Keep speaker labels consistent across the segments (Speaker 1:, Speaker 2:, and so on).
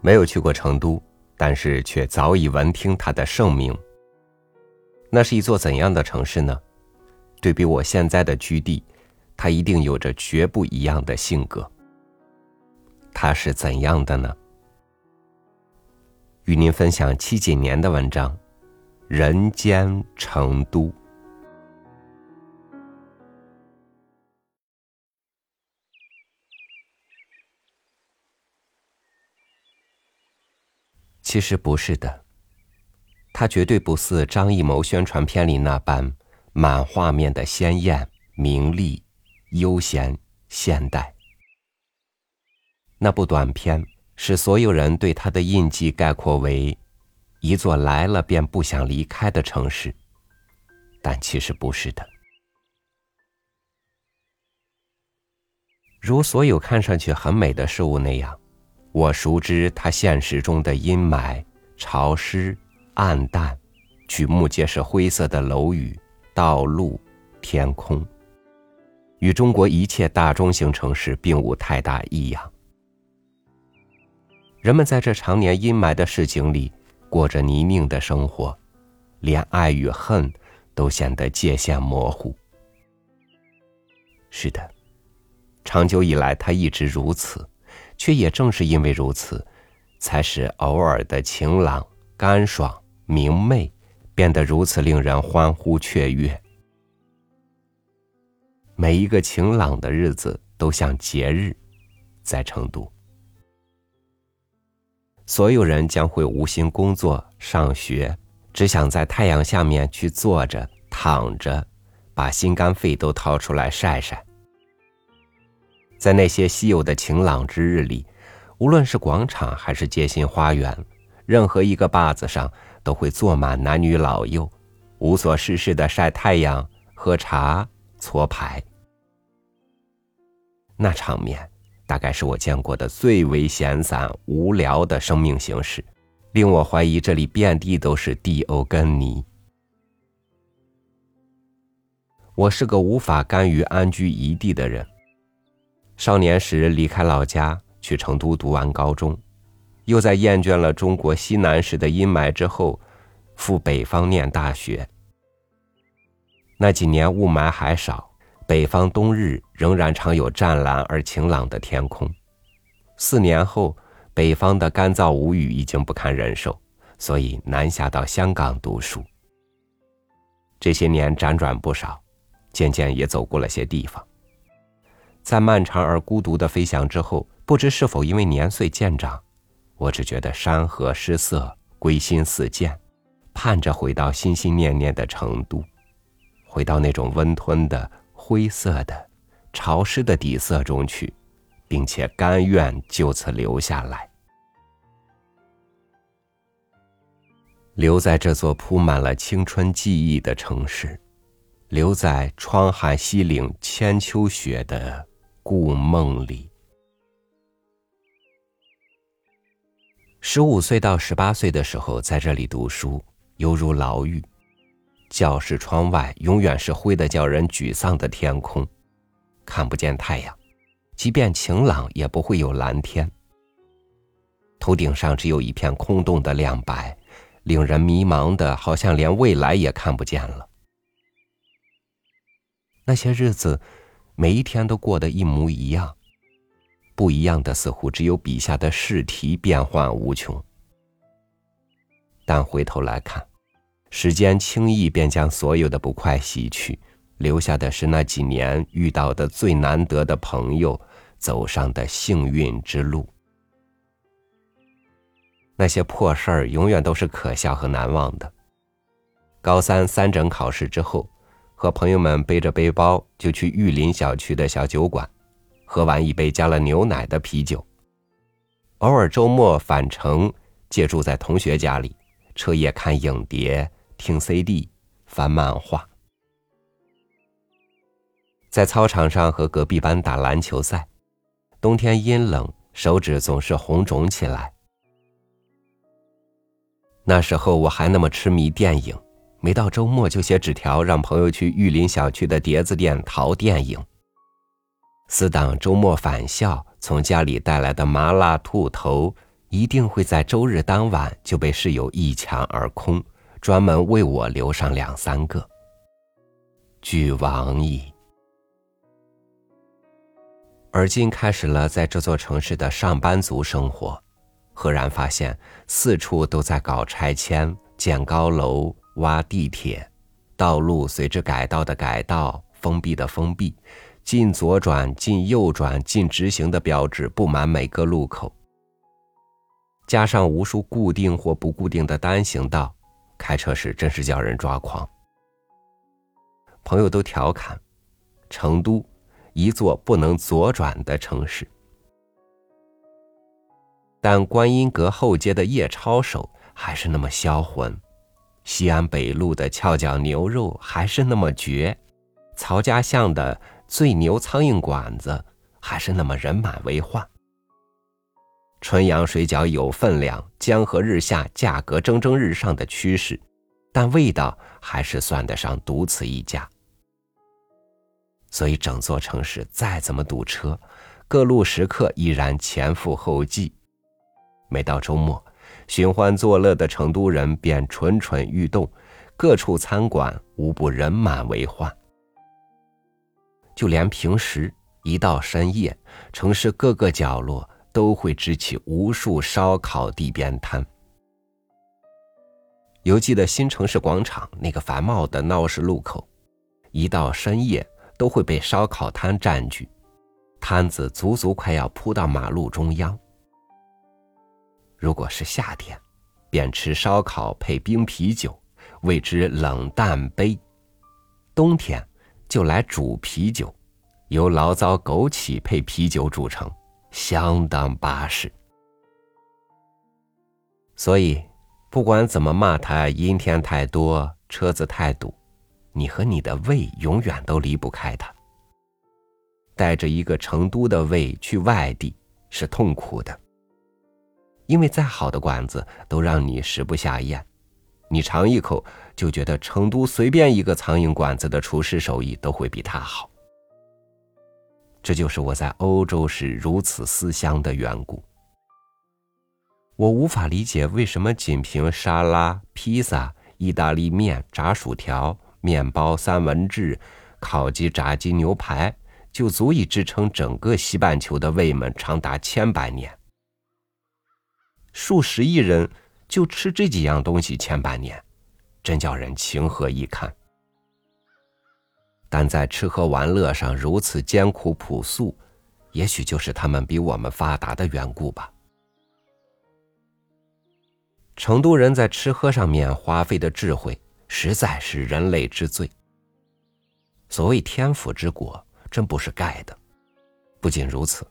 Speaker 1: 没有去过成都，但是却早已闻听它的盛名。那是一座怎样的城市呢？对比我现在的居地，它一定有着绝不一样的性格。它是怎样的呢？与您分享七几年的文章，《人间成都》。其实不是的，它绝对不似张艺谋宣传片里那般满画面的鲜艳、明丽、悠闲、现代。那部短片使所有人对它的印记概括为一座来了便不想离开的城市，但其实不是的。如所有看上去很美的事物那样。我熟知它现实中的阴霾、潮湿、暗淡，举目皆是灰色的楼宇、道路、天空，与中国一切大中型城市并无太大异样。人们在这常年阴霾的市井里过着泥泞的生活，连爱与恨都显得界限模糊。是的，长久以来，它一直如此。却也正是因为如此，才使偶尔的晴朗、干爽、明媚变得如此令人欢呼雀跃。每一个晴朗的日子都像节日，在成都，所有人将会无心工作、上学，只想在太阳下面去坐着、躺着，把心肝肺都掏出来晒晒。在那些稀有的晴朗之日里，无论是广场还是街心花园，任何一个坝子上都会坐满男女老幼，无所事事的晒太阳、喝茶、搓牌。那场面大概是我见过的最为闲散无聊的生命形式，令我怀疑这里遍地都是蒂欧根尼。我是个无法甘于安居一地的人。少年时离开老家去成都读完高中，又在厌倦了中国西南时的阴霾之后，赴北方念大学。那几年雾霾还少，北方冬日仍然常有湛蓝而晴朗的天空。四年后，北方的干燥无雨已经不堪忍受，所以南下到香港读书。这些年辗转不少，渐渐也走过了些地方。在漫长而孤独的飞翔之后，不知是否因为年岁渐长，我只觉得山河失色，归心似箭，盼着回到心心念念的成都，回到那种温吞的灰色的、潮湿的底色中去，并且甘愿就此留下来，留在这座铺满了青春记忆的城市，留在窗含西岭千秋雪的。故梦里，十五岁到十八岁的时候，在这里读书，犹如牢狱。教室窗外永远是灰的叫人沮丧的天空，看不见太阳，即便晴朗，也不会有蓝天。头顶上只有一片空洞的亮白，令人迷茫的，好像连未来也看不见了。那些日子。每一天都过得一模一样，不一样的似乎只有笔下的试题变幻无穷。但回头来看，时间轻易便将所有的不快洗去，留下的是那几年遇到的最难得的朋友，走上的幸运之路。那些破事儿永远都是可笑和难忘的。高三三整考试之后。和朋友们背着背包就去玉林小区的小酒馆，喝完一杯加了牛奶的啤酒。偶尔周末返程，借住在同学家里，彻夜看影碟、听 CD、翻漫画。在操场上和隔壁班打篮球赛，冬天阴冷，手指总是红肿起来。那时候我还那么痴迷电影。每到周末就写纸条让朋友去玉林小区的碟子店淘电影。死党周末返校从家里带来的麻辣兔头、一定会在周日当晚就被室友一抢而空，专门为我留上两三个。俱往矣。而今开始了在这座城市的上班族生活，赫然发现四处都在搞拆迁、建高楼、挖地铁，道路随之改道的改道，封闭的封闭，禁左转、禁右转、禁直行的标志布满每个路口。加上无数固定或不固定的单行道，开车时真是叫人抓狂。朋友都调侃，成都一座不能左转的城市。但观音阁后街的夜抄手还是那么销魂，西安北路的翘脚牛肉还是那么绝，曹家巷的最牛苍蝇馆子还是那么人满为患。春阳水饺有分量，江河日下，价格蒸蒸日上的趋势，但味道还是算得上独此一家。所以整座城市再怎么堵车，各路食客依然前赴后继。每到周末，寻欢作乐的成都人便蠢蠢欲动，各处餐馆无不人满为患。就连平时一到深夜，城市各个角落。都会支起无数烧烤地边摊。犹记得新城市广场那个繁茂的闹市路口，一到深夜都会被烧烤摊占据，摊子足足快要铺到马路中央。如果是夏天，便吃烧烤配冰啤酒，谓之冷淡杯；冬天就来煮啤酒，由醪糟枸杞配啤酒煮成。相当巴适，所以不管怎么骂他阴天太多、车子太堵，你和你的胃永远都离不开它。带着一个成都的胃去外地是痛苦的，因为再好的馆子都让你食不下咽，你尝一口就觉得成都随便一个苍蝇馆子的厨师手艺都会比他好。这就是我在欧洲时如此思乡的缘故。我无法理解为什么仅凭沙拉、披萨、意大利面、炸薯条、面包、三文治、烤鸡、炸鸡、牛排就足以支撑整个西半球的胃们长达千百年。数十亿人就吃这几样东西千百年，真叫人情何以堪。但在吃喝玩乐上如此艰苦朴素，也许就是他们比我们发达的缘故吧。成都人在吃喝上面花费的智慧，实在是人类之最。所谓天府之国，真不是盖的。不仅如此，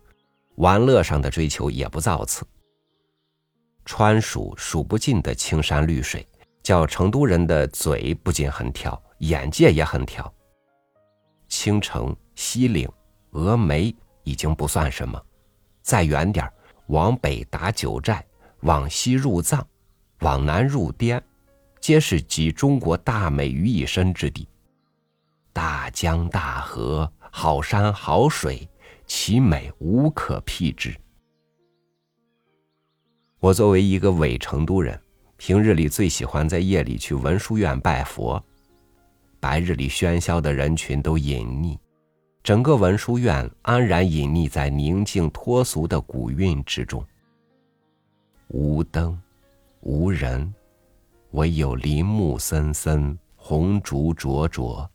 Speaker 1: 玩乐上的追求也不造次。川蜀数不尽的青山绿水，叫成都人的嘴不仅很挑，眼界也很挑。青城、西岭、峨眉已经不算什么，再远点往北打九寨，往西入藏，往南入滇，皆是集中国大美于一身之地。大江大河，好山好水，其美无可辟之。我作为一个伪成都人，平日里最喜欢在夜里去文殊院拜佛。白日里喧嚣的人群都隐匿，整个文殊院安然隐匿在宁静脱俗的古韵之中。无灯，无人，唯有林木森森，红烛灼灼，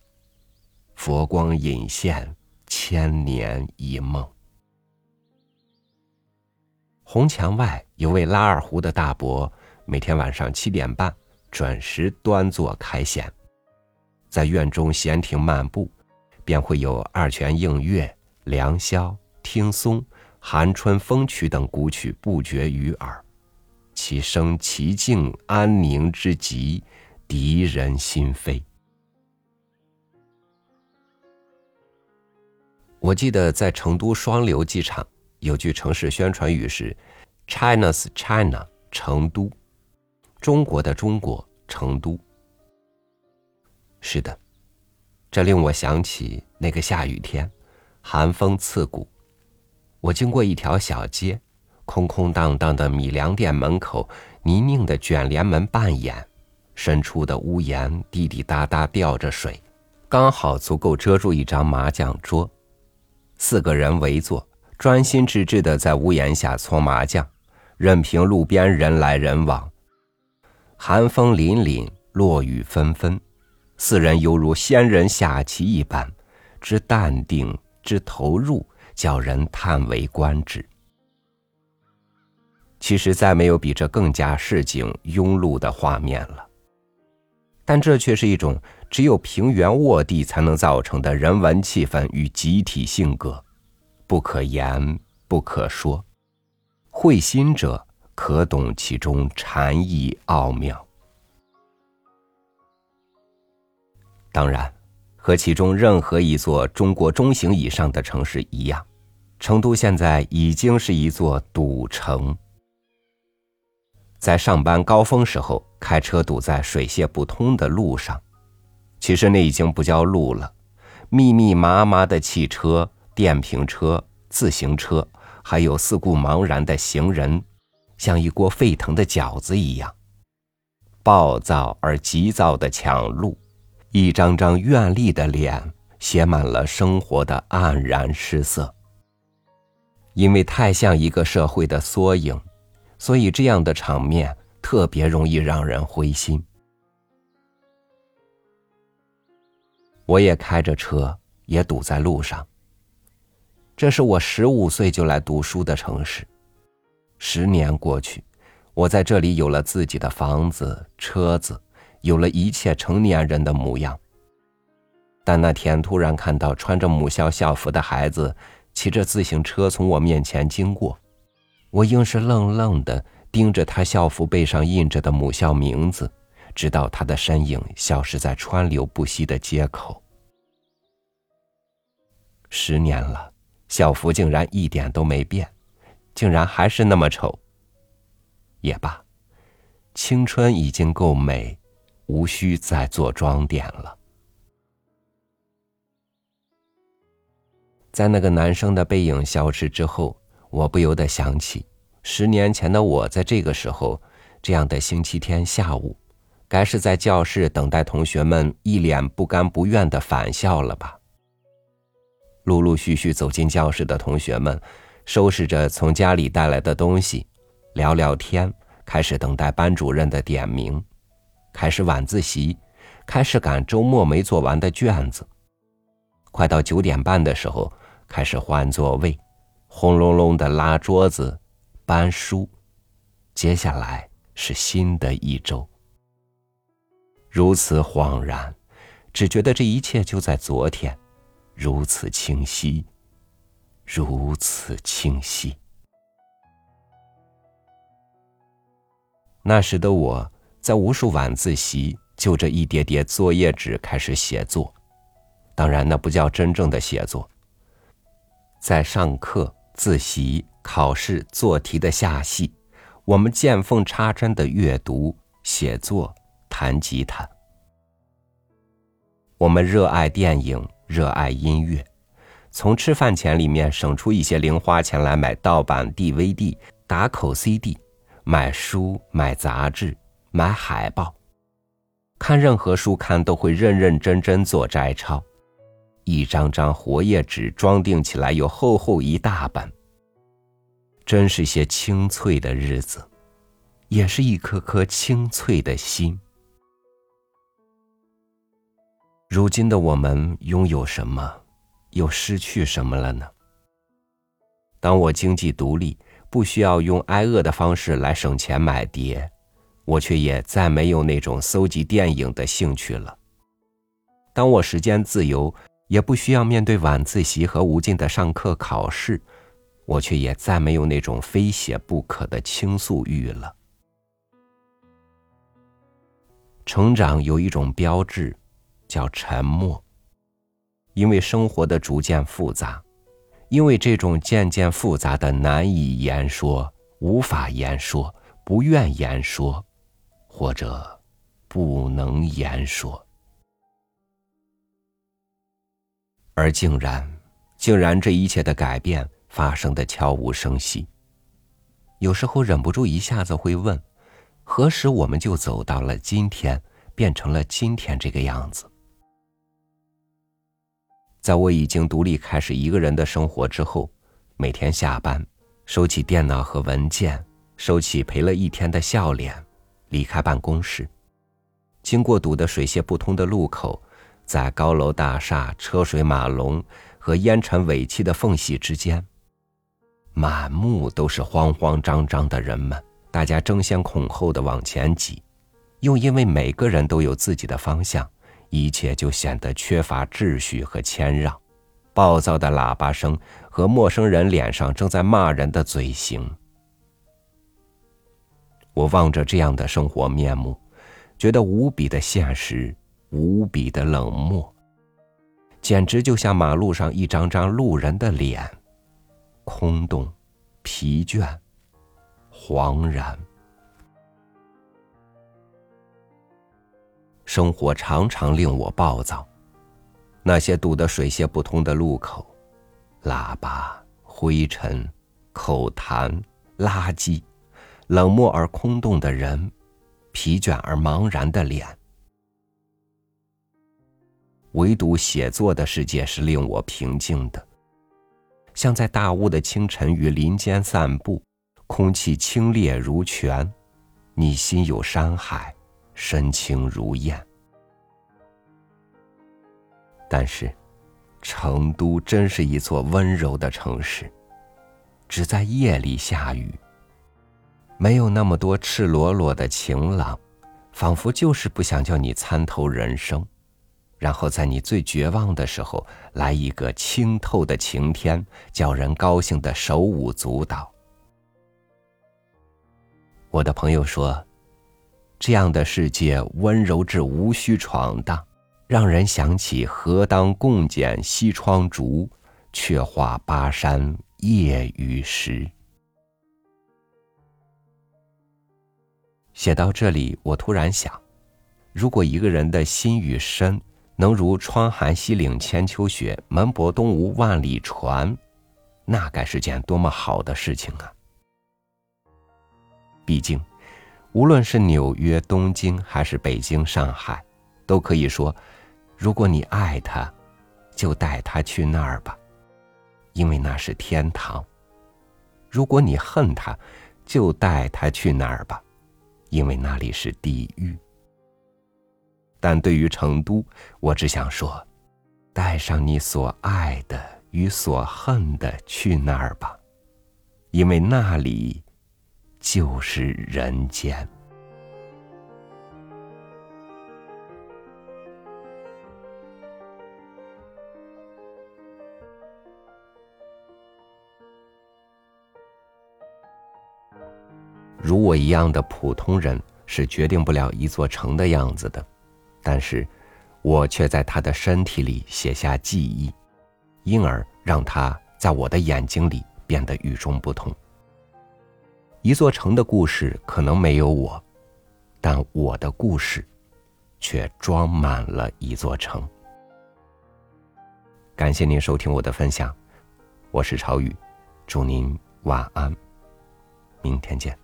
Speaker 1: 佛光隐现，千年一梦。红墙外有位拉二胡的大伯，每天晚上七点半准时端坐开弦。在院中闲庭漫步，便会有二泉映月、良宵、听松、寒春风曲等古曲不绝于耳，其声其静安宁之极，涤人心扉。我记得在成都双流机场有句城市宣传语是 “China's China”，成都，中国的中国，成都。是的，这令我想起那个下雨天，寒风刺骨。我经过一条小街，空空荡荡的米粮店门口，泥泞的卷帘门半掩，伸出的屋檐滴滴答答掉着水，刚好足够遮住一张麻将桌。四个人围坐，专心致志的在屋檐下搓麻将，任凭路边人来人往。寒风凛凛，落雨纷纷，四人犹如仙人下棋一般，之淡定，之投入，叫人叹为观止。其实再没有比这更加市井庸碌的画面了，但这却是一种只有平原卧地才能造成的人文气氛与集体性格，不可言，不可说，会心者可懂其中禅意奥妙。当然，和其中任何一座中国中型以上的城市一样，成都现在已经是一座堵城。在上班高峰时候，开车堵在水泄不通的路上，其实那已经不叫路了，密密麻麻的汽车、电瓶车、自行车，还有四顾茫然的行人，像一锅沸腾的饺子一样，暴躁而急躁的抢路，一张张怨戾的脸写满了生活的黯然失色，因为太像一个社会的缩影。所以，这样的场面特别容易让人灰心。我也开着车，也堵在路上。这是我十五岁就来读书的城市，十年过去，我在这里有了自己的房子、车子，有了一切成年人的模样。但那天突然看到穿着母校校服的孩子骑着自行车从我面前经过。我硬是愣愣的盯着他校服背上印着的母校名字，直到他的身影消失在川流不息的街口。十年了，校服竟然一点都没变，竟然还是那么丑。也罢，青春已经够美，无需再做装点了。在那个男生的背影消失之后。我不由得想起，十年前的我，在这个时候，这样的星期天下午，该是在教室等待同学们一脸不甘不愿的返校了吧？陆陆续续走进教室的同学们，收拾着从家里带来的东西，聊聊天，开始等待班主任的点名，开始晚自习，开始赶周末没做完的卷子。快到九点半的时候，开始换座位。轰隆隆的拉桌子，搬书，接下来是新的一周。如此恍然，只觉得这一切就在昨天，如此清晰，如此清晰。那时的我在无数晚自习，就这一叠叠作业纸开始写作，当然那不叫真正的写作，在上课。自习、考试、做题的下戏，我们见缝插针的阅读、写作、弹吉他。我们热爱电影，热爱音乐，从吃饭钱里面省出一些零花钱来买盗版 DVD、打口 CD，买书、买杂志、买海报，看任何书刊都会认认真真做摘抄。一张张活页纸装订起来有厚厚一大本，真是些清脆的日子，也是一颗颗清脆的心。如今的我们拥有什么，又失去什么了呢？当我经济独立，不需要用挨饿的方式来省钱买碟，我却也再没有那种搜集电影的兴趣了。当我时间自由。也不需要面对晚自习和无尽的上课考试，我却也再没有那种非写不可的倾诉欲了。成长有一种标志，叫沉默。因为生活的逐渐复杂，因为这种渐渐复杂的难以言说、无法言说、不愿言说，或者不能言说。而竟然，竟然这一切的改变发生的悄无声息，有时候忍不住一下子会问：何时我们就走到了今天，变成了今天这个样子？在我已经独立开始一个人的生活之后，每天下班，收起电脑和文件，收起陪了一天的笑脸，离开办公室，经过堵得水泄不通的路口，在高楼大厦、车水马龙和烟尘尾气的缝隙之间，满目都是慌慌张张的人们，大家争先恐后的往前挤，又因为每个人都有自己的方向。一切就显得缺乏秩序和谦让，暴躁的喇叭声和陌生人脸上正在骂人的嘴型。我望着这样的生活面目，觉得无比的现实，无比的冷漠，简直就像马路上一张张路人的脸，空洞、疲倦、惶然。生活常常令我暴躁，那些堵得水泄不通的路口，喇叭、灰尘、口痰、垃圾，冷漠而空洞的人，疲倦而茫然的脸。唯独写作的世界是令我平静的，像在大雾的清晨与林间散步，空气清冽如泉，你心有山海。身轻如燕，但是，成都真是一座温柔的城市，只在夜里下雨，没有那么多赤裸裸的晴朗，仿佛就是不想叫你参透人生，然后在你最绝望的时候来一个清透的晴天，叫人高兴的手舞足蹈。我的朋友说。这样的世界温柔至无需闯荡，让人想起“何当共剪西窗烛，却话巴山夜雨时”。写到这里，我突然想，如果一个人的心与身能如“窗含西岭千秋雪，门泊东吴万里船”，那该是件多么好的事情啊！毕竟。无论是纽约、东京，还是北京、上海，都可以说：如果你爱他，就带他去那儿吧，因为那是天堂；如果你恨他，就带他去那儿吧，因为那里是地狱。但对于成都，我只想说：带上你所爱的与所恨的去那儿吧，因为那里。就是人间。如我一样的普通人是决定不了一座城的样子的，但是，我却在他的身体里写下记忆，因而让他在我的眼睛里变得与众不同。一座城的故事可能没有我，但我的故事却装满了一座城。感谢您收听我的分享，我是朝雨，祝您晚安，明天见。